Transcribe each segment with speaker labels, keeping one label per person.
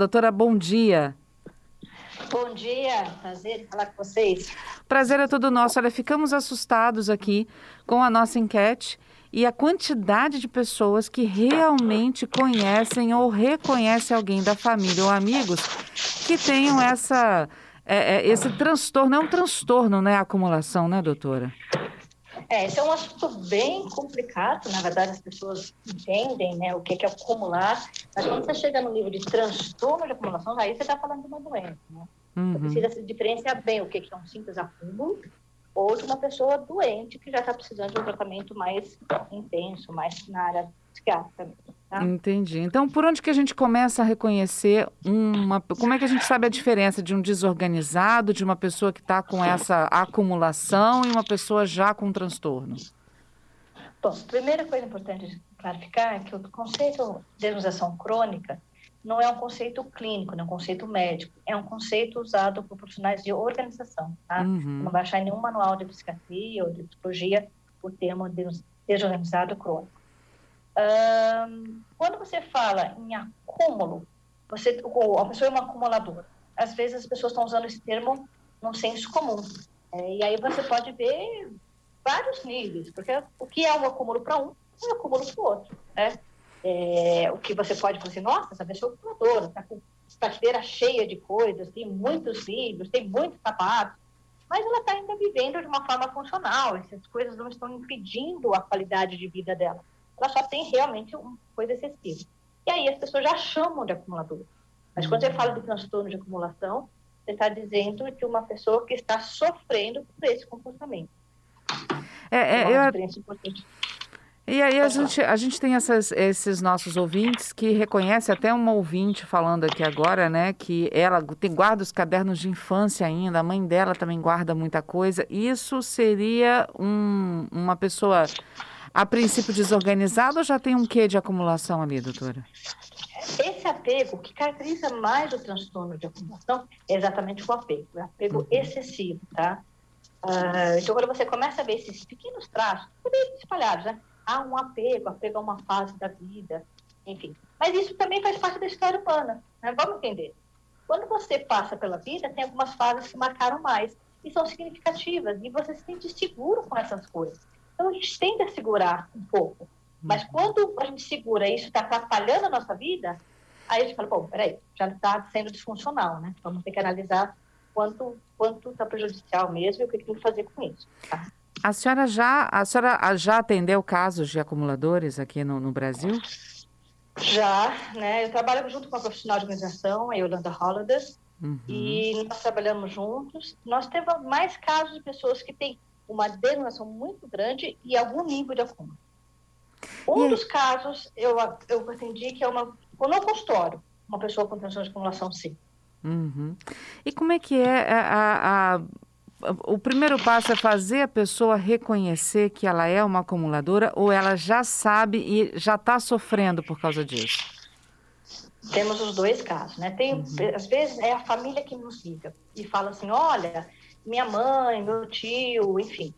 Speaker 1: Doutora, bom dia.
Speaker 2: Bom dia, prazer em falar com vocês.
Speaker 1: Prazer é todo nosso. Olha, ficamos assustados aqui com a nossa enquete e a quantidade de pessoas que realmente conhecem ou reconhecem alguém da família ou amigos que tenham essa, é, é, esse transtorno. É um transtorno, né? A acumulação, né, doutora?
Speaker 2: É, esse é um assunto bem complicado, na verdade as pessoas entendem né, o que é acumular, mas quando você chega no nível de transtorno de acumulação, aí você está falando de uma doença, né? Uhum. Você precisa se diferenciar bem o que é um simples acúmulo ou de uma pessoa doente que já está precisando de um tratamento mais intenso, mais na área psiquiátrica mesmo. Tá?
Speaker 1: Entendi. Então, por onde que a gente começa a reconhecer uma. Como é que a gente sabe a diferença de um desorganizado, de uma pessoa que está com essa acumulação e uma pessoa já com transtorno?
Speaker 2: Bom, a primeira coisa importante clarificar é que o conceito de organização crônica não é um conceito clínico, não é um conceito médico, é um conceito usado por profissionais de organização, tá? Uhum. Não vai achar em nenhum manual de psiquiatria ou de psicologia o termo desorganizado crônico quando você fala em acúmulo, você, a pessoa é uma acumuladora. Às vezes as pessoas estão usando esse termo num senso comum. É, e aí você pode ver vários níveis, porque o que é um acúmulo para um é um acúmulo para o outro. Né? É, o que você pode fazer, nossa, essa pessoa é acumuladora, está com prateleira cheia de coisas, tem muitos livros, tem muitos sapatos, mas ela está ainda vivendo de uma forma funcional, essas coisas não estão impedindo a qualidade de vida dela ela só tem realmente uma coisa excessiva. E aí as pessoas já chamam de acumulador. Mas quando você fala do transtorno de acumulação, você está dizendo de uma pessoa que está sofrendo por esse comportamento.
Speaker 1: É, é, é uma diferença importante. E aí a gente, a gente tem essas, esses nossos ouvintes que reconhece até uma ouvinte falando aqui agora, né, que ela tem, guarda os cadernos de infância ainda, a mãe dela também guarda muita coisa. Isso seria um, uma pessoa a princípio desorganizado ou já tem um quê de acumulação ali, doutora?
Speaker 2: Esse apego, o que caracteriza mais o transtorno de acumulação é exatamente o apego, o apego uhum. excessivo, tá? Uh, então, quando você começa a ver esses pequenos traços, bem espalhados, né? Há um apego, apego a uma fase da vida, enfim. Mas isso também faz parte da história humana, né? Vamos entender. Quando você passa pela vida, tem algumas fases que marcaram mais e são significativas, e você se sente seguro com essas coisas. Então a gente tende a segurar um pouco. Mas uhum. quando a gente segura e isso está atrapalhando a nossa vida, aí a gente fala, bom, peraí, já está sendo disfuncional, né? Vamos ter que analisar quanto quanto está prejudicial mesmo e o que, tem que fazer com isso. Tá?
Speaker 1: A senhora já a senhora já atendeu casos de acumuladores aqui no, no Brasil?
Speaker 2: Já, né? Eu trabalho junto com a profissional de organização, a Yolanda Holliday, uhum. e nós trabalhamos juntos. Nós temos mais casos de pessoas que têm uma denominação muito grande e algum nível de acúmulo. Um e... dos casos eu, eu atendi que é uma, no consultório, uma pessoa com transtorno de acumulação, sim.
Speaker 1: Uhum. E como é que é a, a, a, o primeiro passo é fazer a pessoa reconhecer que ela é uma acumuladora ou ela já sabe e já está sofrendo por causa disso?
Speaker 2: Temos os dois casos, né? Tem, uhum. Às vezes é a família que nos liga e fala assim, olha, minha mãe, meu tio, enfim.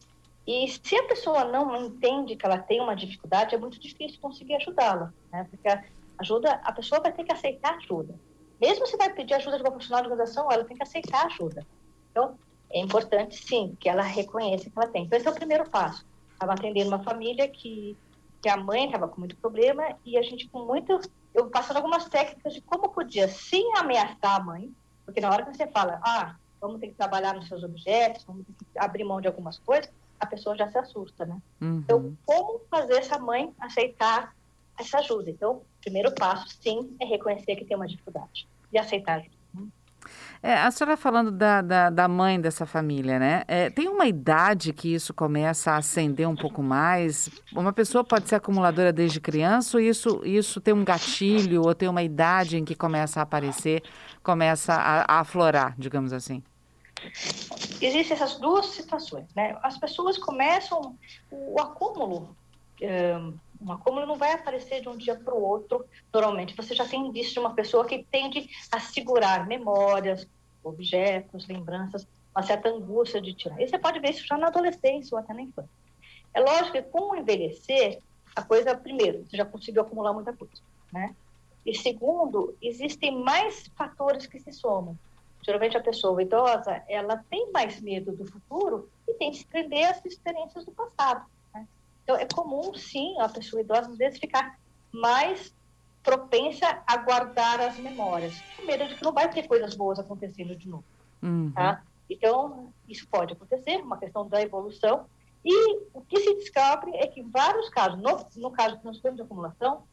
Speaker 2: E se a pessoa não entende que ela tem uma dificuldade, é muito difícil conseguir ajudá-la, né? Porque a ajuda, a pessoa vai ter que aceitar ajuda. Mesmo se vai pedir ajuda de uma profissional de organização, ela tem que aceitar ajuda. Então, é importante, sim, que ela reconheça que ela tem. Então, esse é o primeiro passo. Estava atendendo uma família que, que a mãe estava com muito problema e a gente com muito... Eu passando algumas técnicas de como podia, sem ameaçar a mãe, porque na hora que você fala, ah, vamos ter que trabalhar nos seus objetos, vamos ter que abrir mão de algumas coisas, a pessoa já se assusta, né? Uhum. Então, como fazer essa mãe aceitar essa ajuda? Então, o primeiro passo, sim, é reconhecer que tem uma dificuldade e aceitar ajuda.
Speaker 1: É, a senhora falando da, da, da, mãe dessa família, né? É, tem uma idade que isso começa a acender um pouco mais? Uma pessoa pode ser acumuladora desde criança ou isso, isso tem um gatilho ou tem uma idade em que começa a aparecer, começa a, a aflorar, digamos assim?
Speaker 2: Existem essas duas situações, né? As pessoas começam o acúmulo, um, acúmulo não vai aparecer de um dia para o outro. Normalmente, você já tem indício de uma pessoa que tende a segurar memórias, objetos, lembranças, uma certa angústia de tirar. E você pode ver isso já na adolescência ou até na infância. É lógico que com o envelhecer, a coisa, primeiro, você já conseguiu acumular muita coisa, né? E segundo, existem mais fatores que se somam. Geralmente a pessoa idosa, ela tem mais medo do futuro e tem que se prender às experiências do passado. Né? Então é comum, sim, a pessoa idosa às vezes ficar mais propensa a guardar as memórias, com medo de que não vai ter coisas boas acontecendo de novo. Uhum. Tá? Então, isso pode acontecer, uma questão da evolução. E o que se descobre é que em vários casos, no, no caso de transtorno de acumulação,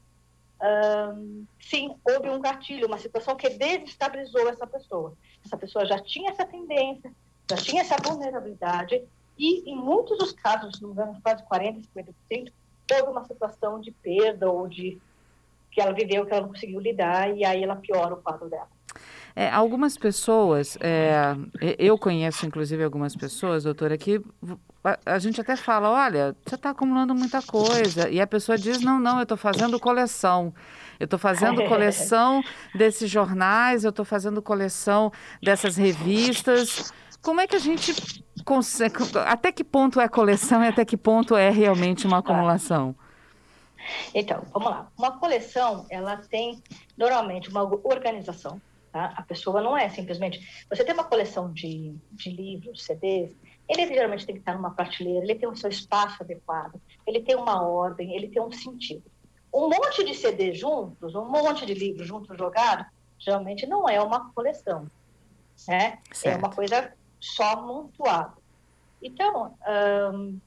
Speaker 2: um, sim, houve um gatilho, uma situação que desestabilizou essa pessoa. Essa pessoa já tinha essa tendência, já tinha essa vulnerabilidade, e em muitos dos casos, no engano, quase 40%, 50%, houve uma situação de perda ou de que ela viveu que ela não conseguiu lidar, e aí ela piora o quadro dela.
Speaker 1: É, algumas pessoas, é, eu conheço inclusive algumas pessoas, doutora, que a, a gente até fala, olha, você está acumulando muita coisa. E a pessoa diz, não, não, eu estou fazendo coleção. Eu estou fazendo coleção desses jornais, eu estou fazendo coleção dessas revistas. Como é que a gente consegue. Até que ponto é coleção e até que ponto é realmente uma acumulação?
Speaker 2: Então, vamos lá. Uma coleção, ela tem normalmente uma organização Tá? A pessoa não é simplesmente. Você tem uma coleção de, de livros, CDs, ele geralmente tem que estar numa prateleira, ele tem o seu espaço adequado, ele tem uma ordem, ele tem um sentido. Um monte de CDs juntos, um monte de livros juntos jogados, geralmente não é uma coleção. Né? É uma coisa só montuada. Então, hum,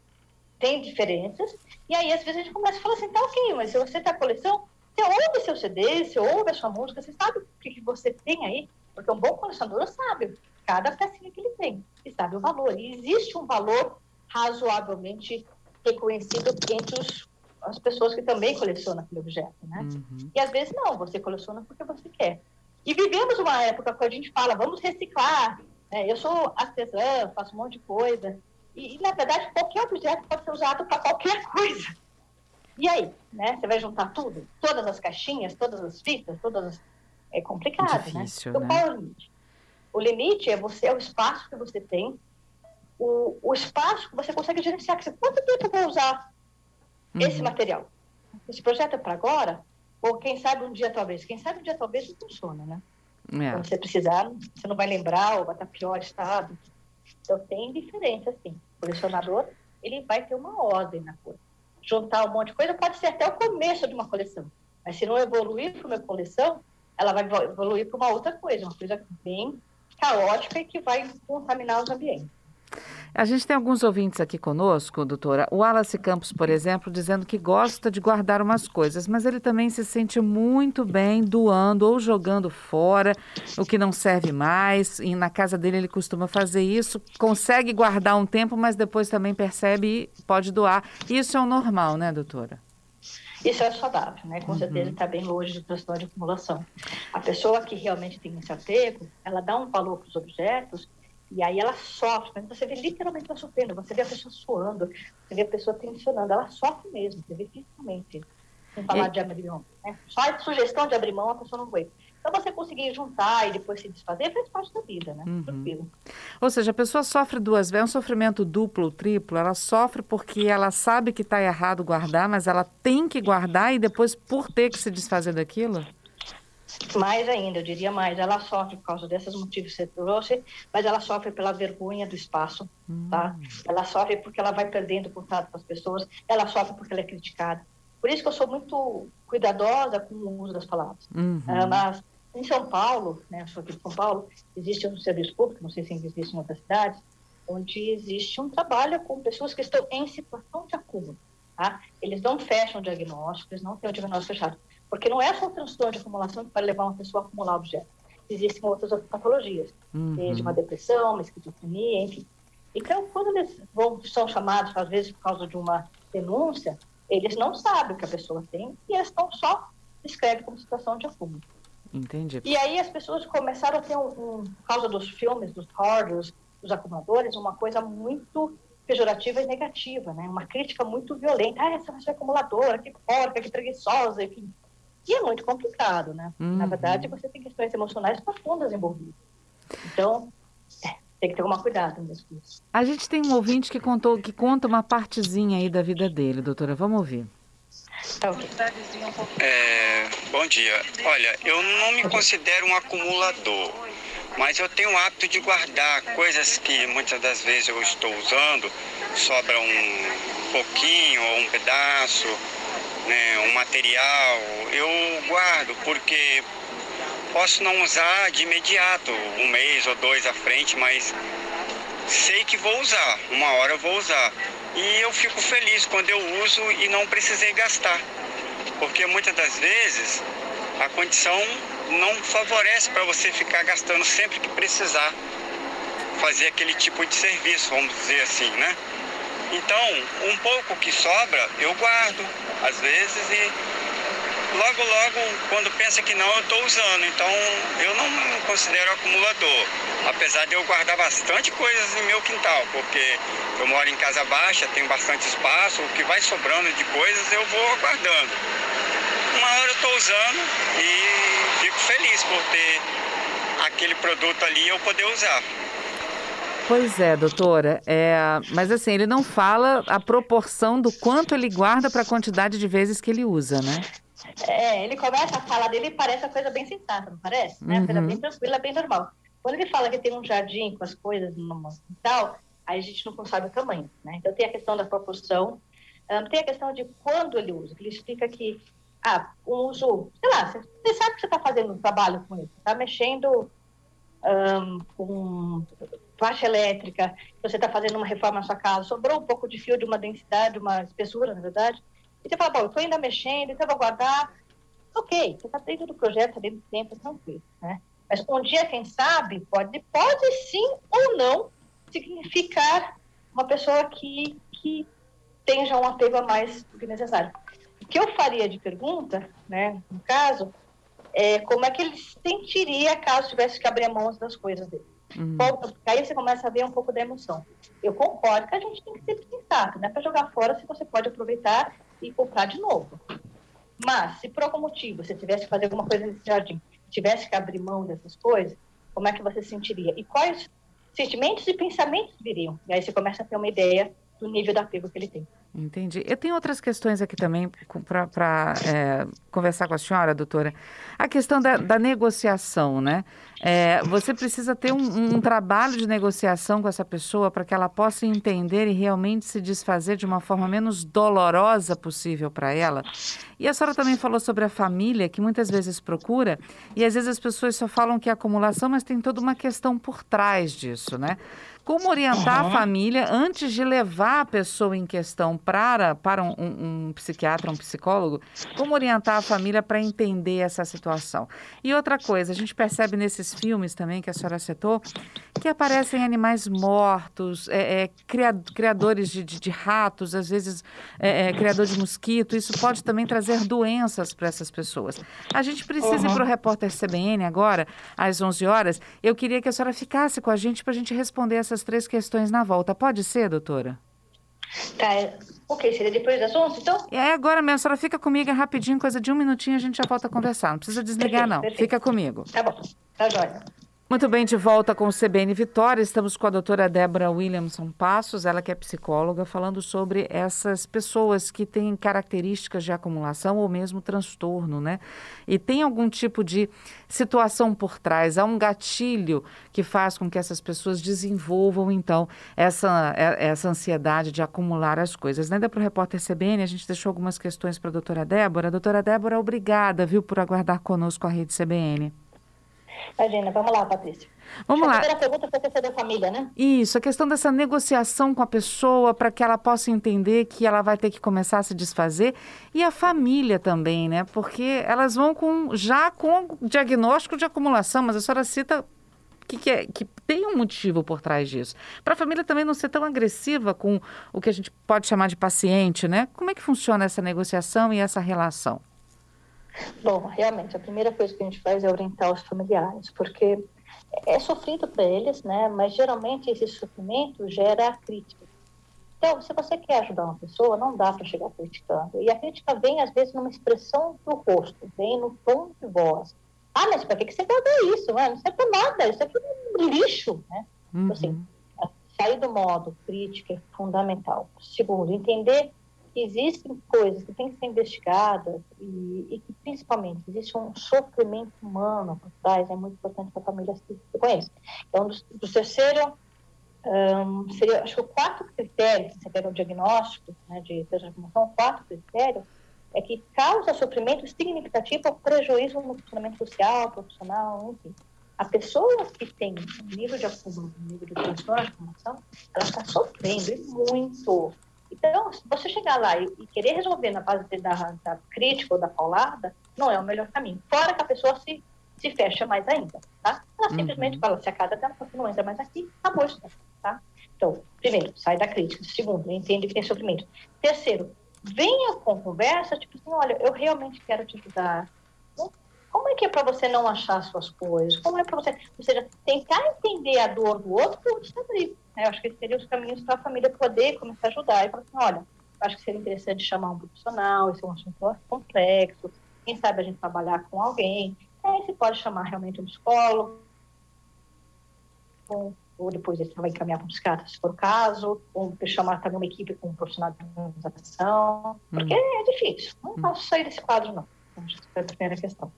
Speaker 2: tem diferenças, e aí às vezes a gente começa a falar assim, tá ok, mas se você tem a coleção, você ouve seu CD, você ouve a sua música, você sabe o que, que você tem aí, porque um bom colecionador sabe cada pecinha que ele tem e sabe o valor. E existe um valor razoavelmente reconhecido entre os, as pessoas que também colecionam aquele objeto, né? Uhum. E às vezes não, você coleciona porque você quer. E vivemos uma época que a gente fala, vamos reciclar. Né? Eu sou artesã, faço um monte de coisa. E, e, na verdade, qualquer objeto pode ser usado para qualquer coisa. E aí, né? Você vai juntar tudo? Todas as caixinhas, todas as fitas, todas as... É complicado, né? Difícil, né? Então, qual é o limite? O limite é você, é o espaço que você tem, o, o espaço que você consegue gerenciar. Que você, quanto tempo eu vou usar uhum. esse material? Esse projeto é para agora? Ou quem sabe um dia talvez? Quem sabe um dia talvez não funciona, né? É. Quando você precisar, você não vai lembrar ou vai estar pior estado. Então tem diferença, assim. O colecionador, ele vai ter uma ordem na coisa juntar um monte de coisa, pode ser até o começo de uma coleção. Mas se não evoluir para uma coleção, ela vai evoluir para uma outra coisa, uma coisa bem caótica e que vai contaminar os ambientes.
Speaker 1: A gente tem alguns ouvintes aqui conosco, doutora. O Wallace Campos, por exemplo, dizendo que gosta de guardar umas coisas, mas ele também se sente muito bem doando ou jogando fora o que não serve mais. E na casa dele ele costuma fazer isso, consegue guardar um tempo, mas depois também percebe e pode doar. Isso é o normal, né, doutora?
Speaker 2: Isso é saudável, né? Com uhum. certeza está bem longe do transtorno de acumulação. A pessoa que realmente tem esse apego, ela dá um valor para os objetos e aí ela sofre, mas você vê literalmente ela sofrendo, você vê a pessoa suando, você vê a pessoa tensionando, ela sofre mesmo, você vê fisicamente. Sem falar e... de abrir mão. Né? Só a sugestão de abrir mão a pessoa não aguenta. Então, você conseguir juntar e depois se desfazer faz parte da vida, né? Uhum. Tranquilo.
Speaker 1: Ou seja, a pessoa sofre duas vezes, é um sofrimento duplo ou triplo. Ela sofre porque ela sabe que está errado guardar, mas ela tem que guardar e depois, por ter que se desfazer daquilo?
Speaker 2: Mais ainda, eu diria mais, ela sofre por causa desses motivos que você trouxe, mas ela sofre pela vergonha do espaço, tá? Hum. Ela sofre porque ela vai perdendo contato com as pessoas, ela sofre porque ela é criticada. Por isso que eu sou muito cuidadosa com o uso das palavras. Uhum. Uh, mas em São Paulo, né, eu sou aqui de São Paulo, existe um serviço público, não sei se existe em outras cidades, onde existe um trabalho com pessoas que estão em situação de acúmulo. Tá? Eles não fecham o diagnóstico, eles não têm o diagnóstico fechado. Porque não é só o transtorno de acumulação que vai levar uma pessoa a acumular objetos. Existem outras patologias, uhum. desde uma depressão, uma esquizofrenia, enfim. Então, quando eles vão, são chamados, às vezes, por causa de uma denúncia, eles não sabem o que a pessoa tem e eles estão só descrevem como situação de acúmulo.
Speaker 1: Entendi.
Speaker 2: E aí as pessoas começaram a ter, um, um, por causa dos filmes, dos hoarders, dos acumuladores, uma coisa muito pejorativa e negativa, né? Uma crítica muito violenta. Ah, essa pessoa é acumuladora, que porca, que preguiçosa, enfim. E é muito complicado, né? Uhum. Na verdade, você tem questões emocionais profundas envolvidas. Então, é, tem que ter uma cuidado mesmo com isso.
Speaker 1: A gente tem um ouvinte que contou que conta uma partezinha aí da vida dele, doutora. Vamos ouvir.
Speaker 3: Tá é, Bom dia. Olha, eu não me considero um acumulador, mas eu tenho o hábito de guardar coisas que muitas das vezes eu estou usando, sobra um pouquinho ou um pedaço, né, um material, eu guardo porque posso não usar de imediato, um mês ou dois à frente, mas sei que vou usar, uma hora eu vou usar. E eu fico feliz quando eu uso e não precisei gastar, porque muitas das vezes a condição não favorece para você ficar gastando sempre que precisar fazer aquele tipo de serviço, vamos dizer assim, né? Então, um pouco que sobra, eu guardo, às vezes, e logo, logo, quando pensa que não, eu estou usando. Então, eu não me considero acumulador, apesar de eu guardar bastante coisas em meu quintal, porque eu moro em casa baixa, tenho bastante espaço, o que vai sobrando de coisas eu vou guardando. Uma hora eu estou usando e fico feliz por ter aquele produto ali eu poder usar.
Speaker 1: Pois é, doutora. É, mas assim, ele não fala a proporção do quanto ele guarda para a quantidade de vezes que ele usa, né?
Speaker 2: É, ele começa a falar dele e parece uma coisa bem sensata, não parece? Né? Uma coisa bem uhum. tranquila, bem normal. Quando ele fala que tem um jardim com as coisas no quintal, aí a gente não sabe o tamanho, né? Então tem a questão da proporção, tem a questão de quando ele usa, que ele explica que, ah, um uso, sei lá, você, você sabe que você está fazendo um trabalho com isso, está mexendo um, com faixa elétrica, você está fazendo uma reforma na sua casa, sobrou um pouco de fio de uma densidade, uma espessura, na verdade, e você fala, bom, eu estou ainda mexendo, então eu vou guardar. Ok, você está dentro do projeto, está dentro do tempo, tranquilo, né? Mas um dia, quem sabe, pode, pode sim ou não significar uma pessoa que, que tenha um apego a mais do que necessário. O que eu faria de pergunta, né, no caso, é como é que ele sentiria caso tivesse que abrir a mão das coisas dele. Uhum. Aí você começa a ver um pouco da emoção. Eu concordo que a gente tem que ser sensato, não é para jogar fora se você pode aproveitar e comprar de novo. Mas, se por algum motivo você tivesse que fazer alguma coisa nesse jardim, tivesse que abrir mão dessas coisas, como é que você se sentiria? E quais sentimentos e pensamentos viriam? E aí você começa a ter uma ideia do nível de apego que ele tem.
Speaker 1: Entendi. Eu tenho outras questões aqui também para é, conversar com a senhora, doutora. A questão da, da negociação, né? É, você precisa ter um, um, trabalho de negociação com essa pessoa para que ela possa entender e realmente se desfazer de uma forma menos dolorosa possível para ela. E a senhora também falou sobre a família, que muitas vezes procura, e às vezes as pessoas só falam que é acumulação, mas tem toda uma questão por trás disso, né? Como orientar uhum. a família antes de levar a pessoa em questão para, para um, um, psiquiatra, um psicólogo? Como orientar a família para entender essa situação? E outra coisa, a gente percebe nesses filmes também que a senhora citou, que aparecem animais mortos, é, é, criadores de, de, de, ratos, às vezes é, é, criador de mosquito. Isso pode também trazer doenças para essas pessoas. A gente precisa uhum. ir para o repórter CBN agora, às 11 horas. Eu queria que a senhora ficasse com a gente para a gente responder essas três questões na volta. Pode ser, doutora?
Speaker 2: Tá, é, ok, seria depois das 11, então?
Speaker 1: É agora mesmo, a senhora fica comigo, é rapidinho, coisa de um minutinho, a gente já volta a conversar. Não precisa desligar, perfeito, não. Perfeito. Fica comigo.
Speaker 2: Tá bom, tá jóia.
Speaker 1: Muito bem, de volta com o CBN Vitória. Estamos com a doutora Débora Williamson Passos, ela que é psicóloga, falando sobre essas pessoas que têm características de acumulação ou mesmo transtorno, né? E tem algum tipo de situação por trás, há um gatilho que faz com que essas pessoas desenvolvam, então, essa, é, essa ansiedade de acumular as coisas. Né? Para o repórter CBN, a gente deixou algumas questões para a doutora Débora. Doutora Débora, obrigada, viu, por aguardar conosco a rede CBN.
Speaker 2: Imagina, vamos lá, Patrícia.
Speaker 1: Vamos
Speaker 2: a
Speaker 1: lá.
Speaker 2: A primeira pergunta foi a questão da família, né?
Speaker 1: Isso, a questão dessa negociação com a pessoa para que ela possa entender que ela vai ter que começar a se desfazer e a família também, né? Porque elas vão com já com diagnóstico de acumulação, mas a senhora cita que, que, é, que tem um motivo por trás disso. Para a família também não ser tão agressiva com o que a gente pode chamar de paciente, né? Como é que funciona essa negociação e essa relação?
Speaker 2: Bom, realmente, a primeira coisa que a gente faz é orientar os familiares, porque é sofrido para eles, né? Mas geralmente esse sofrimento gera crítica. Então, se você quer ajudar uma pessoa, não dá para chegar criticando. E a crítica vem, às vezes, numa expressão do rosto, vem no tom de voz. Ah, mas para que você guarda isso? Não serve para nada, isso aqui é um lixo, né? Então, assim, uhum. Assim, sair do modo crítica é fundamental. Segundo, entender existem coisas que têm que ser investigadas e, e que, principalmente, existe um sofrimento humano por trás, é muito importante que a família se reconheça. Então, do, do terceiro, um, seria, acho que o quarto critério, se você o diagnóstico né, de transformação, o quarto critério é que causa sofrimento significativo ou prejuízo no funcionamento social, profissional, enfim. A pessoa que tem um nível de acúmulo, um nível de transtorno de ela está sofrendo muito. Então, se você chegar lá e, e querer resolver na base da, da, crítica ou da paulada, não é o melhor caminho. Fora que a pessoa se, se fecha mais ainda, tá? Ela uhum. simplesmente fala, se a casa dela não entra mais aqui, acabou isso, tá? Então, primeiro, sai da crítica. Segundo, entende que tem sofrimento. Terceiro, venha com conversa, tipo assim, olha, eu realmente quero te ajudar. Como é que é para você não achar suas coisas? Como é para você, ou seja, tentar entender a dor do outro para o outro abrir. Né? Eu acho que esses seriam os caminhos para a família poder começar a ajudar. E falar assim, olha, acho que seria interessante chamar um profissional, esse é um assunto complexo, quem sabe a gente trabalhar com alguém. Aí você pode chamar realmente um psicólogo, ou depois você vai encaminhar para um psiquiatra, se for o caso, ou chamar também uma equipe com um profissional de organização, porque hum. é difícil. Não hum. posso sair desse quadro, não. Acho que foi a primeira questão.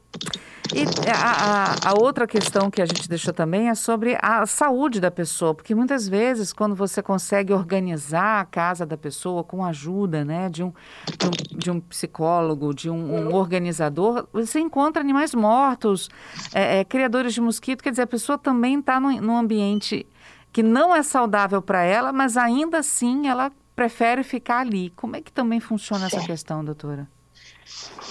Speaker 1: E a, a, a, outra questão que a gente deixou também é sobre a saúde da pessoa, porque muitas vezes, quando você consegue organizar a casa da pessoa com a ajuda né, de, um, de, um, de um psicólogo, de um, um, organizador, você encontra animais mortos, é, é, criadores de mosquito, quer dizer, a pessoa também está num, num ambiente que não é saudável para ela, mas ainda assim ela prefere ficar ali. Como é que também funciona essa questão, doutora?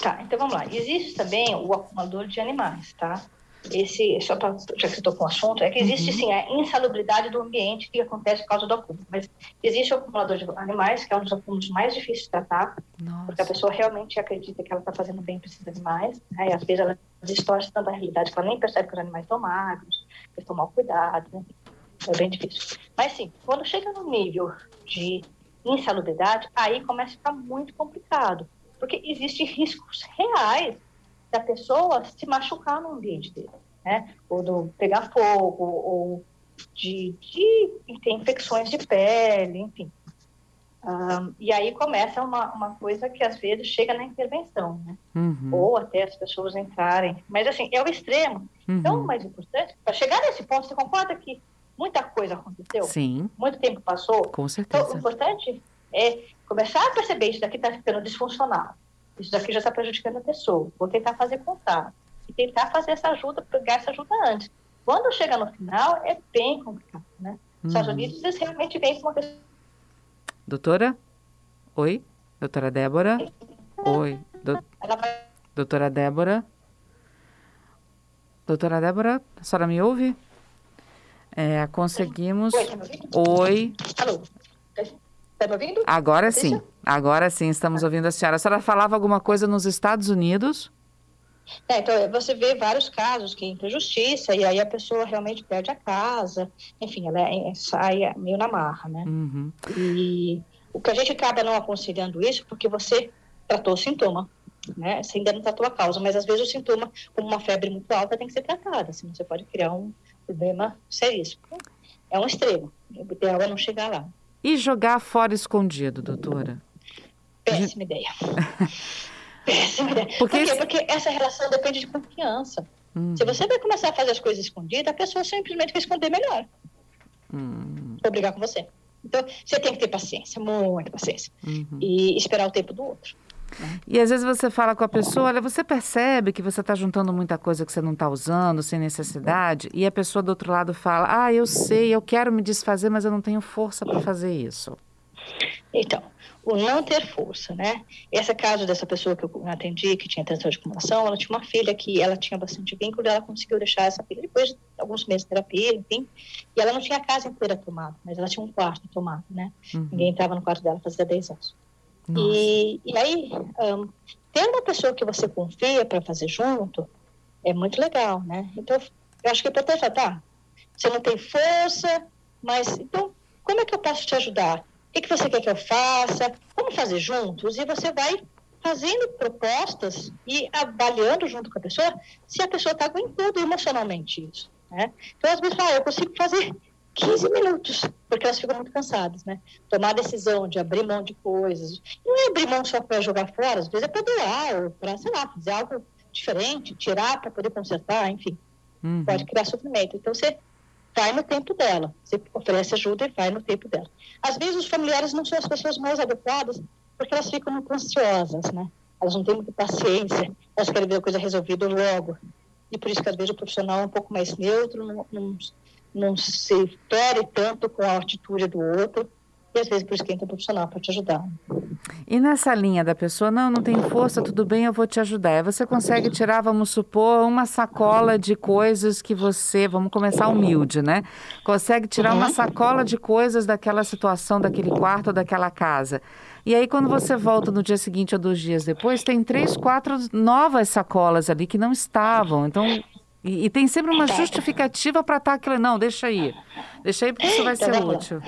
Speaker 2: Tá, então vamos lá. Existe também o acumulador de animais, tá? Esse, só para já que você tocou o assunto, é que existe uhum. sim a insalubridade do ambiente que acontece por causa do acúmulo. Mas existe o acumulador de animais, que é um dos acúmulos mais difíceis de tratar, Nossa. porque a pessoa realmente acredita que ela está fazendo bem para esses animais, né? e às vezes ela distorce tanto a realidade que ela nem percebe que os animais estão magros, que estão mal cuidados, né? é bem difícil. Mas sim, quando chega no nível de insalubridade, aí começa a ficar muito complicado porque existem riscos reais da pessoa se machucar no ambiente dele, né? Ou do pegar fogo, ou de, de ter infecções de pele, enfim. Um, e aí começa uma, uma coisa que às vezes chega na intervenção, né? Uhum. Ou até as pessoas entrarem. Mas assim, é o extremo. Uhum. Então, o mais importante, para chegar nesse ponto, você concorda que muita coisa aconteceu?
Speaker 1: Sim.
Speaker 2: Muito tempo passou?
Speaker 1: Com certeza.
Speaker 2: Então, o importante é começar a perceber isso daqui está ficando disfuncional. Isso daqui já está prejudicando a pessoa. Vou tentar fazer contato. E tentar fazer essa ajuda, pegar essa ajuda antes. Quando chega no final, é bem complicado, né? Os Estados uhum. Unidos, eles realmente vêm com uma questão...
Speaker 1: Doutora? Oi? Doutora Débora? Oi. Do... Vai... Doutora Débora? Doutora Débora, a senhora me ouve? É, conseguimos... Oi, tá Oi.
Speaker 2: Alô? Está me ouvindo?
Speaker 1: Agora Deixa. sim. Agora sim, estamos ouvindo a senhora. A senhora falava alguma coisa nos Estados Unidos?
Speaker 2: É, então, você vê vários casos que entra justiça e aí a pessoa realmente perde a casa. Enfim, ela é, é, sai meio na marra, né? Uhum. E o que a gente acaba não aconselhando isso porque você tratou o sintoma, né? Você ainda não tratou a causa, mas às vezes o sintoma, como uma febre muito alta, tem que ser tratada, senão você pode criar um problema seríssimo. É um extremo. O ideal é não chegar lá.
Speaker 1: E jogar fora escondido, doutora?
Speaker 2: Péssima ideia. Péssima ideia. Porque, Por quê? Porque essa relação depende de confiança. Hum. Se você vai começar a fazer as coisas escondidas, a pessoa simplesmente vai esconder melhor. Hum. Vou brigar com você. Então, você tem que ter paciência, muita paciência. Uhum. E esperar o tempo do outro.
Speaker 1: E às vezes você fala com a pessoa, olha, você percebe que você está juntando muita coisa que você não está usando, sem necessidade, e a pessoa do outro lado fala, ah, eu sei, eu quero me desfazer, mas eu não tenho força para fazer isso.
Speaker 2: Então, o não ter força, né? Esse caso dessa pessoa que eu atendi, que tinha tensão de acumulação, ela tinha uma filha que ela tinha bastante vínculo, ela conseguiu deixar essa filha depois de alguns meses de terapia, enfim, e ela não tinha a casa inteira tomada, mas ela tinha um quarto tomado, né? Uhum. Ninguém entrava no quarto dela fazia 10 anos. E, e aí, um, ter uma pessoa que você confia para fazer junto é muito legal, né? Então, eu acho que é importante falar, tá, você não tem força, mas então, como é que eu posso te ajudar? O que, que você quer que eu faça? Vamos fazer juntos? E você vai fazendo propostas e avaliando junto com a pessoa se a pessoa está aguentando emocionalmente isso. Né? Então, às vezes, ah, eu consigo fazer 15 minutos, porque elas ficam muito cansadas, né? Tomar a decisão de abrir mão de coisas. Não é abrir mão só para jogar fora, às vezes é para doar, ou para, sei lá, fazer algo diferente, tirar para poder consertar, enfim. Uhum. Pode criar sofrimento. Então, você vai no tempo dela. Você oferece ajuda e vai no tempo dela. Às vezes, os familiares não são as pessoas mais adequadas, porque elas ficam muito ansiosas, né? Elas não têm muita paciência, elas querem ver a coisa resolvida logo. E por isso que, às vezes, o profissional é um pouco mais neutro, não, não não se fere tanto com a atitude do outro, e às vezes por isso que entra um profissional para te ajudar.
Speaker 1: E nessa linha da pessoa, não, não tem força, tudo bem, eu vou te ajudar. Você consegue tirar, vamos supor, uma sacola de coisas que você, vamos começar humilde, né? Consegue tirar uhum. uma sacola de coisas daquela situação, daquele quarto daquela casa. E aí, quando você volta no dia seguinte ou dois dias depois, tem três, quatro novas sacolas ali que não estavam. Então, e, e tem sempre uma justificativa para estar tá aquilo. Não, deixa aí. Deixa aí porque isso vai então, ser útil.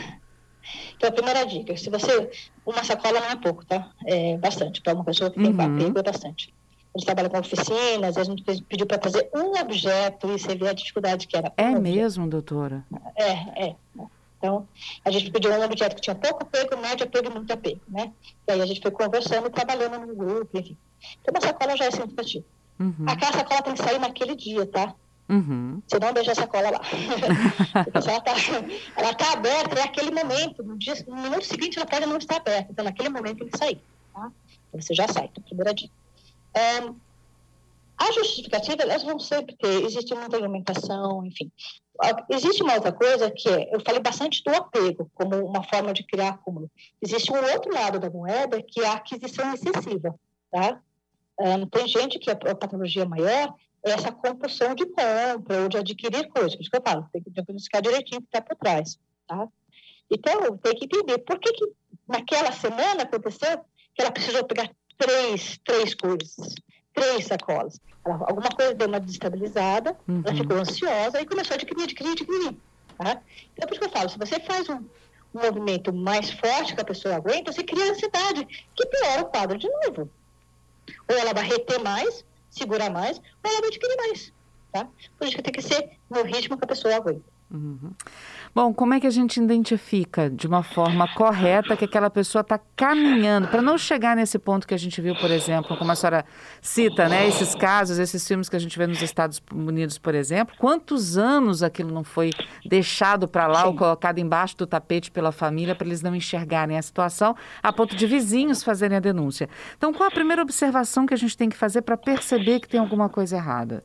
Speaker 2: Então, a primeira dica, se você. Uma sacola não é pouco, tá? É bastante. Para uma pessoa que tem uhum. apego, é bastante. A gente trabalha com oficinas, a gente pediu para trazer um objeto e você vê a dificuldade que era.
Speaker 1: É um mesmo, doutora?
Speaker 2: É, é. Então, a gente pediu um objeto que tinha pouco apego, médio apego e muito apego, né? E aí a gente foi conversando, trabalhando no grupo, enfim. Então, uma sacola já é significativa. Uhum. Aquela sacola tem que sair naquele dia, tá? Uhum. Você não deixa a sacola lá. ela está ela tá aberta, é aquele momento. No, dia, no minuto seguinte, ela pode não estar aberta. Então, naquele momento, tem que sair. Tá? Então, você já sai, então, primeira dica. É, a justificativa, elas vão sempre ter. Existe muita alimentação, enfim. Existe uma outra coisa que é, eu falei bastante do apego, como uma forma de criar acúmulo. Existe um outro lado da moeda, que é a aquisição excessiva, tá? Um, tem gente que a, a patologia maior é essa compulsão de compra ou de adquirir coisas. Por isso que eu falo, tem que diagnosticar direitinho o que está por trás. Tá? Então, tem que entender por que, que naquela semana aconteceu que ela precisou pegar três, três coisas, três sacolas. Ela, alguma coisa deu uma desestabilizada, uhum. ela ficou ansiosa e começou a adquirir, adquirir, adquirir. Tá? Então, por isso que eu falo, se você faz um, um movimento mais forte que a pessoa aguenta, você cria ansiedade, que piora o quadro de novo. Ou ela vai reter mais, segurar mais, ou ela vai adquirir mais. Tá? Por isso que tem que ser no ritmo que a pessoa aguenta.
Speaker 1: Uhum. Bom, como é que a gente identifica de uma forma correta que aquela pessoa está caminhando para não chegar nesse ponto que a gente viu, por exemplo, como a senhora cita, né? Esses casos, esses filmes que a gente vê nos Estados Unidos, por exemplo, quantos anos aquilo não foi deixado para lá Sim. ou colocado embaixo do tapete pela família para eles não enxergarem a situação, a ponto de vizinhos fazerem a denúncia. Então, qual a primeira observação que a gente tem que fazer para perceber que tem alguma coisa errada?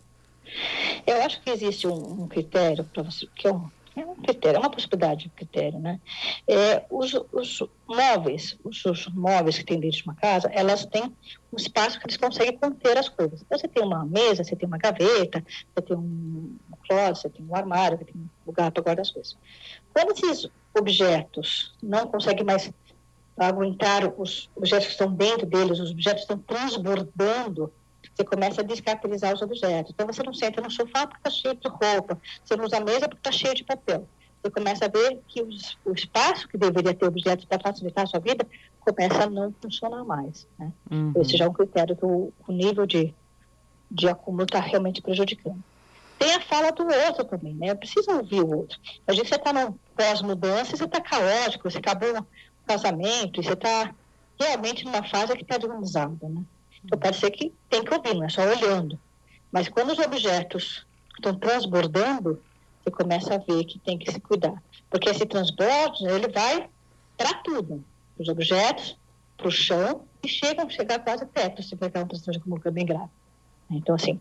Speaker 2: Eu acho que existe um, um critério para você, que é um, é um critério, é uma possibilidade de critério, né? É, os, os móveis, os, os, móveis que tem dentro de uma casa, elas têm um espaço que eles conseguem conter as coisas. Então, você tem uma mesa, você tem uma gaveta, você tem um closet, você tem um armário, você tem um lugar para guardar as coisas. Quando esses objetos não conseguem mais aguentar os objetos que estão dentro deles, os objetos estão transbordando você começa a descaracterizar os objetos. Então, você não senta no sofá porque está cheio de roupa, você não usa a mesa porque está cheio de papel. Você começa a ver que os, o espaço que deveria ter objetos para facilitar a sua vida começa a não funcionar mais. Né? Uhum. Esse já é um critério que o, o nível de, de acúmulo está realmente prejudicando. Tem a fala do outro também, né? Precisa ouvir o outro. A gente você está no pós-mudança, você está caótico, você acabou um casamento, você está realmente numa fase que está desorganizada, né? Então, pode ser que tem que ouvir, não é só olhando. Mas quando os objetos estão transbordando, você começa a ver que tem que se cuidar. Porque esse transbordo, ele vai para tudo. Os objetos, para o chão, e chegam chegar quase teto, se pegar uma transtorno como é bem grave. Então, assim,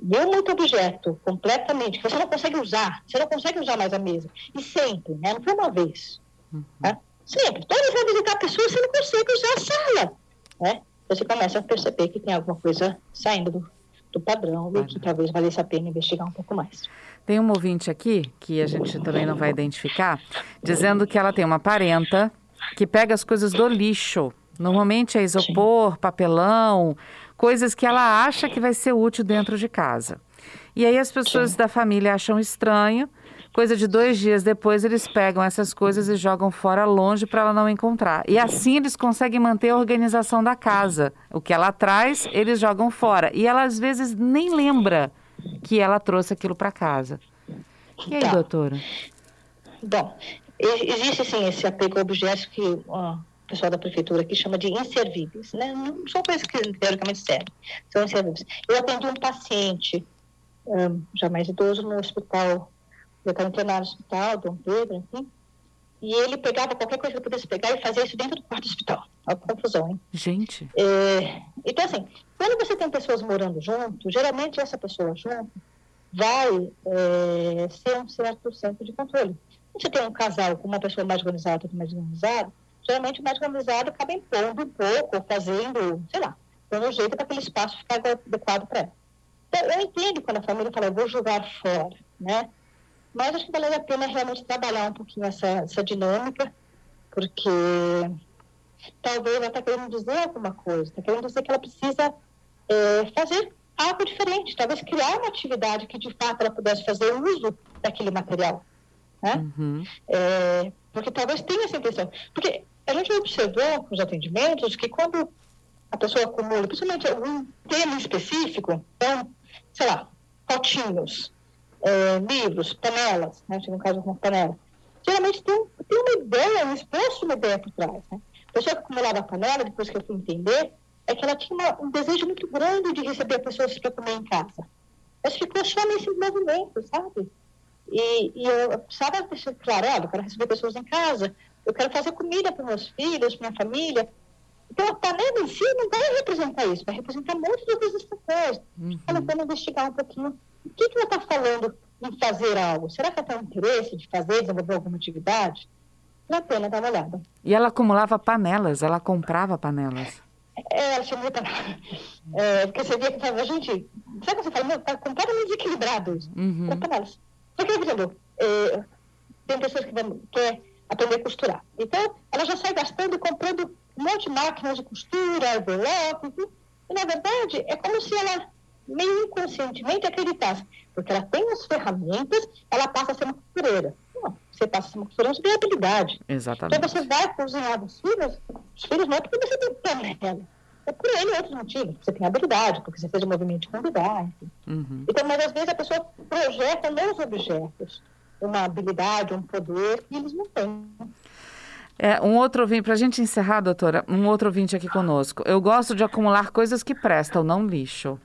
Speaker 2: deu muito objeto completamente, que você não consegue usar, você não consegue usar mais a mesa. E sempre, né? Não foi uma vez. Uhum. Né? Sempre. Toda vez que vai visitar a pessoa, você não consegue usar a sala. Né? Você começa a perceber que tem alguma coisa saindo do, do padrão e que talvez valesse a pena investigar um pouco mais.
Speaker 1: Tem um ouvinte aqui, que a gente também não vai identificar, dizendo que ela tem uma parenta que pega as coisas do lixo. Normalmente é isopor, Sim. papelão, coisas que ela acha que vai ser útil dentro de casa. E aí as pessoas Sim. da família acham estranho Coisa de dois dias depois, eles pegam essas coisas e jogam fora longe para ela não encontrar. E assim eles conseguem manter a organização da casa. O que ela traz, eles jogam fora. E ela às vezes nem lembra que ela trouxe aquilo para casa. E aí, tá. doutora?
Speaker 2: Bom, existe sim esse apego a objetos que o pessoal da prefeitura aqui chama de inservíveis, né? Não são coisas que teoricamente servem, são inservíveis. Eu atendi um paciente um, já mais idoso no hospital, eu estava internado no hospital, Dom Pedro, enfim, e ele pegava qualquer coisa que eu pudesse pegar e fazia isso dentro do quarto do hospital. Olha que confusão, hein?
Speaker 1: Gente.
Speaker 2: É, então, assim, quando você tem pessoas morando junto, geralmente essa pessoa junto vai é, ser um certo centro de controle. Você tem um casal com uma pessoa mais organizada e mais organizada, geralmente o mais organizado acaba impondo um pouco, ou fazendo, sei lá, dando um jeito para aquele espaço ficar adequado para ela. Então, eu entendo quando a família fala, eu vou jogar fora, né? Mas acho que vale a pena realmente trabalhar um pouquinho essa, essa dinâmica, porque talvez ela está querendo dizer alguma coisa, está querendo dizer que ela precisa é, fazer algo diferente, talvez criar uma atividade que de fato ela pudesse fazer uso daquele material. Né? Uhum. É, porque talvez tenha essa intenção. Porque a gente observou nos atendimentos que quando a pessoa acumula, principalmente algum tema específico, então, sei lá, potinhos, é, livros, panelas, né? Um caso com panela. Geralmente tem, tem uma ideia, um esboço, uma ideia por trás. Né? A pessoa que acumulava a panela, depois que eu fui entender, é que ela tinha um desejo muito grande de receber pessoas para comer em casa. Mas ficou só nesse movimento, sabe? E, e eu precisava claro, olha, eu quero receber pessoas em casa, eu quero fazer comida para meus filhos, para minha família. Então, a panela em si não vai representar isso, vai representar um monte de outras coisas. Uhum. Ela investigar um pouquinho o que, que ela está falando em fazer algo. Será que ela tem um interesse de fazer, desenvolver alguma atividade? Vale a pena dar uma olhada.
Speaker 1: E ela acumulava panelas, ela comprava panelas.
Speaker 2: É, ela chamou panela. É, porque você via que a gente, sabe que você fala, está completamente desequilibrado isso. Uhum. Panelas. Porque, por exemplo, é, tem pessoas que vão, quer aprender a costurar. Então, ela já sai gastando e comprando um monte de máquinas de costura, envelope, e na verdade é como se ela meio inconscientemente acreditasse, porque ela tem as ferramentas, ela passa a ser uma costureira. Não, você passa a ser uma costureira, você tem habilidade.
Speaker 1: Exatamente.
Speaker 2: Então você vai cozinhar dos filhos, os filhos não é porque você tem panela, é por ele outros motivos, porque você tem habilidade, porque você fez o movimento de convidar, uhum. Então, mas às vezes a pessoa projeta nos objetos uma habilidade, um poder que eles não têm.
Speaker 1: É, um outro ouvinte, para a gente encerrar, doutora, um outro ouvinte aqui conosco. Eu gosto de acumular coisas que prestam, não lixo.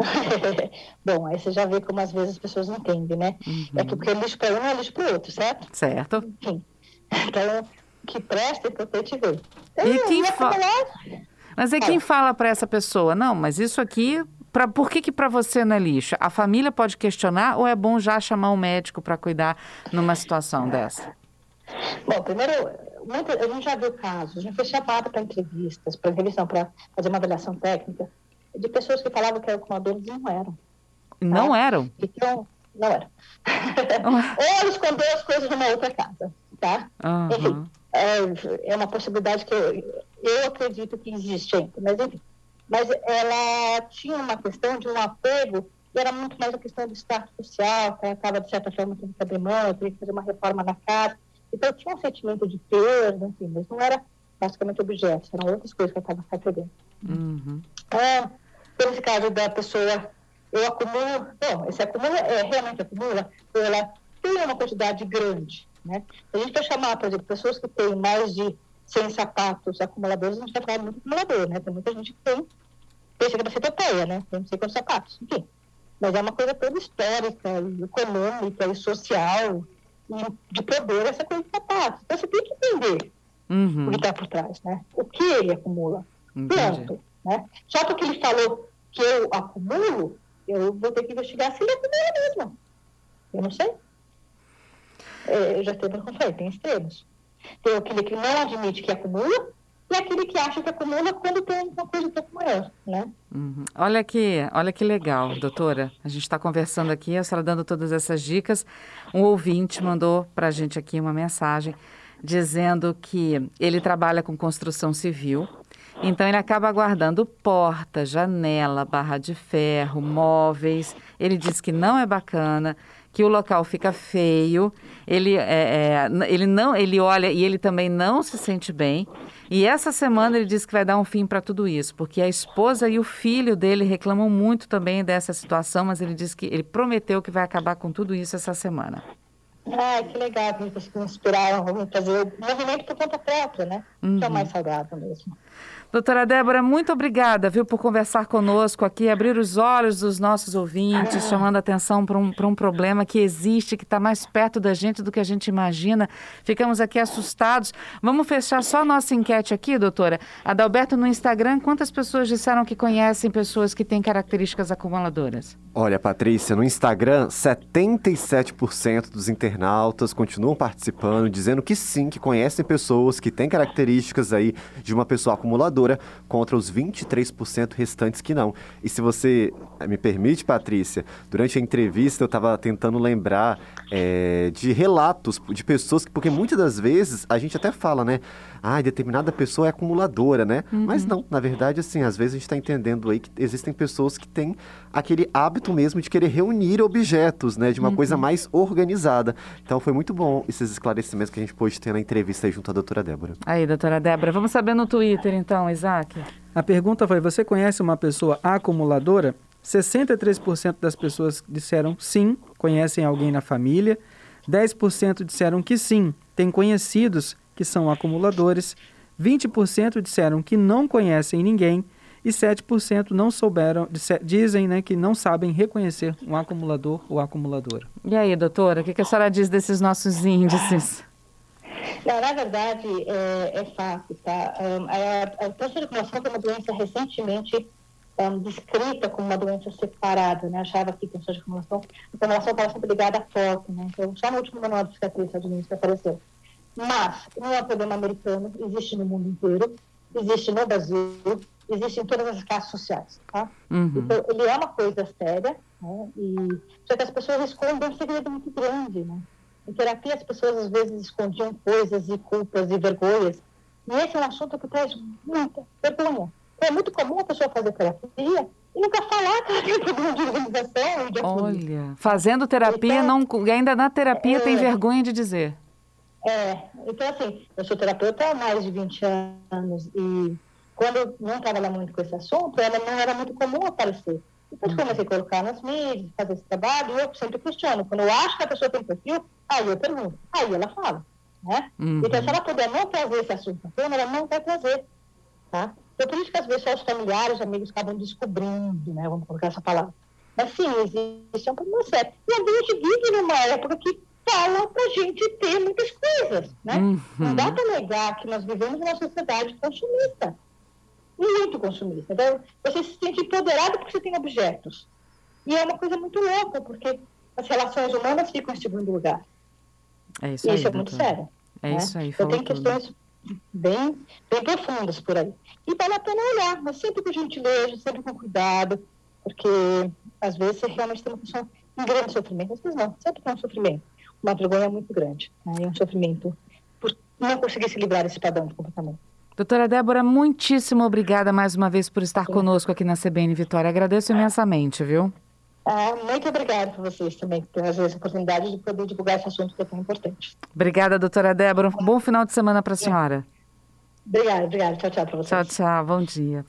Speaker 2: Bom, aí você já vê como às vezes as pessoas entendem, né? Uhum. É que porque lixo para um é lixo para o outro, certo?
Speaker 1: Certo.
Speaker 2: Enfim. Então, que presta é importante ver.
Speaker 1: E quem fala... Mas é quem fala para essa pessoa, não, mas isso aqui, pra, por que que para você não é lixo? A família pode questionar ou é bom já chamar um médico para cuidar numa situação dessa?
Speaker 2: Bom, primeiro, a gente já viu casos, a gente foi chamado para entrevistas, para entrevista, para fazer uma avaliação técnica de pessoas que falavam que eram comadores e não eram.
Speaker 1: Não tá? eram?
Speaker 2: Então, não eram. Ou escondeu escondeu as coisas numa outra casa, tá? Uhum. Enfim, é, é, uma possibilidade que eu, eu acredito que existe ainda, mas enfim. Mas ela tinha uma questão de um apego e era muito mais a questão do status social, que ela estava, de certa forma, tendo que abrir mão, que fazer uma reforma na casa. Então, tinha um sentimento de perda, enfim, mas não era basicamente objetos, eram outras coisas que ela estava recebendo. Uhum. Então, esse caso da pessoa, eu acumulo, bom, esse acumula, é, realmente acumula, ela tem uma quantidade grande, né? A gente vai chamar, por exemplo, pessoas que têm mais de 100 sapatos acumuladores, a gente vai falar muito acumulador, né? Tem muita gente que tem, pensa que vai ser topeia, né? Tem não sei quantos sapatos, enfim. Mas é uma coisa toda histórica, econômica e social, e de poder essa coisa de sapatos. Então você tem que entender uhum. o que está por trás, né? O que ele acumula. Pronto. Né? Só porque ele falou que eu acumulo, eu vou ter que investigar se ele acumula mesmo. Eu não sei. É, eu já teve como falei, tem extremos. Tem aquele que não admite que acumula e aquele que acha que acumula quando tem uma coisa um pouco maior, né?
Speaker 1: Uhum. Olha que, olha que legal, doutora. A gente está conversando aqui, a senhora dando todas essas dicas. Um ouvinte mandou para a gente aqui uma mensagem dizendo que ele trabalha com construção civil então ele acaba guardando porta, janela, barra de ferro, móveis. Ele diz que não é bacana, que o local fica feio. Ele, é, é, ele não, ele olha e ele também não se sente bem. E essa semana ele diz que vai dar um fim para tudo isso, porque a esposa e o filho dele reclamam muito também dessa situação, mas ele diz que ele prometeu que vai acabar com tudo isso essa semana.
Speaker 2: Ah, que legal, que você inspirar, fazer o movimento por conta própria, né? Uhum. Que é o mais saudável mesmo.
Speaker 1: Doutora Débora, muito obrigada, viu, por conversar conosco aqui, abrir os olhos dos nossos ouvintes, chamando atenção para um, um problema que existe, que está mais perto da gente do que a gente imagina. Ficamos aqui assustados. Vamos fechar só a nossa enquete aqui, doutora. Adalberto, no Instagram, quantas pessoas disseram que conhecem pessoas que têm características acumuladoras?
Speaker 4: Olha, Patrícia, no Instagram, 77% dos internautas continuam participando, dizendo que sim, que conhecem pessoas que têm características aí de uma pessoa acumuladora contra os 23% restantes que não. E se você eh, me permite, Patrícia, durante a entrevista eu estava tentando lembrar é, de relatos de pessoas, que, porque muitas das vezes a gente até fala, né? Ah, determinada pessoa é acumuladora, né? Uhum. Mas não, na verdade, assim, às vezes a gente está entendendo aí que existem pessoas que têm aquele hábito mesmo de querer reunir objetos, né? De uma uhum. coisa mais organizada. Então foi muito bom esses esclarecimentos que a gente pôde ter na entrevista aí junto à doutora Débora.
Speaker 1: Aí, doutora Débora, vamos saber no Twitter então, Isaac.
Speaker 5: A pergunta foi: você conhece uma pessoa acumuladora? 63% das pessoas disseram sim, conhecem alguém na família. 10% disseram que sim, têm conhecidos que são acumuladores, 20% disseram que não conhecem ninguém e 7% não souberam, dizem né, que não sabem reconhecer um acumulador ou acumuladora.
Speaker 1: E aí, doutora, o que a senhora diz desses nossos índices?
Speaker 2: Não, na verdade, é, é fato, tá? Um, a, a de acumulação foi uma doença recentemente um, descrita como uma doença separada, né? Achava que a taxa de acumulação, a acumulação estava sempre ligada à foto, né? Então, só no último manual de cicatriz que apareceu. Mas não é um problema americano, existe no mundo inteiro, existe no Brasil, existe em todas as classes sociais. Tá? Uhum. Então, ele é uma coisa séria, né? e, só que as pessoas escondem um segredo muito grande. Né? Em terapia, as pessoas às vezes escondiam coisas e culpas e vergonhas, e esse é um assunto que traz muita vergonha. Então, é muito comum a pessoa fazer terapia e nunca falar que ela tem problema de organização. De
Speaker 1: Olha, fazendo terapia, então, não, ainda na terapia é, tem vergonha de dizer.
Speaker 2: É, então assim, eu sou terapeuta há mais de 20 anos e quando eu não trabalhava muito com esse assunto, ela não era muito comum aparecer. Depois comecei a colocar nas mídias, fazer esse trabalho, e eu sempre questiono. Quando eu acho que a pessoa tem perfil, aí eu pergunto, aí ela fala. Né? Uhum. Então, se ela puder não trazer esse assunto à tona, ela não vai trazer. Tá? Então, por isso que às vezes só os familiares, amigos acabam descobrindo, né? vamos colocar essa palavra. Mas sim, existe um problema sério. E a gente vive numa época que fala para a gente ter muitas coisas, né? Uhum. Não dá para negar que nós vivemos numa sociedade consumista, muito consumista. Então, você se sente empoderado porque você tem objetos. E é uma coisa muito louca, porque as relações humanas ficam em segundo lugar.
Speaker 1: É isso e aí,
Speaker 2: isso é muito sério.
Speaker 1: É
Speaker 2: né?
Speaker 1: isso aí,
Speaker 2: Então tem questões bem, bem profundas por aí. E vale a pena olhar, mas sempre com gentileza, sempre com cuidado, porque às vezes você realmente tem uma pessoa em grande sofrimento, às vezes não, sempre tem um sofrimento uma vergonha muito grande né? e um sofrimento por não conseguir se livrar desse padrão de comportamento.
Speaker 1: Doutora Débora, muitíssimo obrigada mais uma vez por estar Sim. conosco aqui na CBN Vitória. Agradeço imensamente, viu?
Speaker 2: Ah, muito obrigada por vocês também, por essa oportunidade de poder divulgar esse assunto que é tão importante.
Speaker 1: Obrigada, doutora Débora. Um bom final de semana para a senhora.
Speaker 2: Obrigada, obrigada. Tchau, tchau para vocês.
Speaker 1: Tchau, tchau. Bom dia.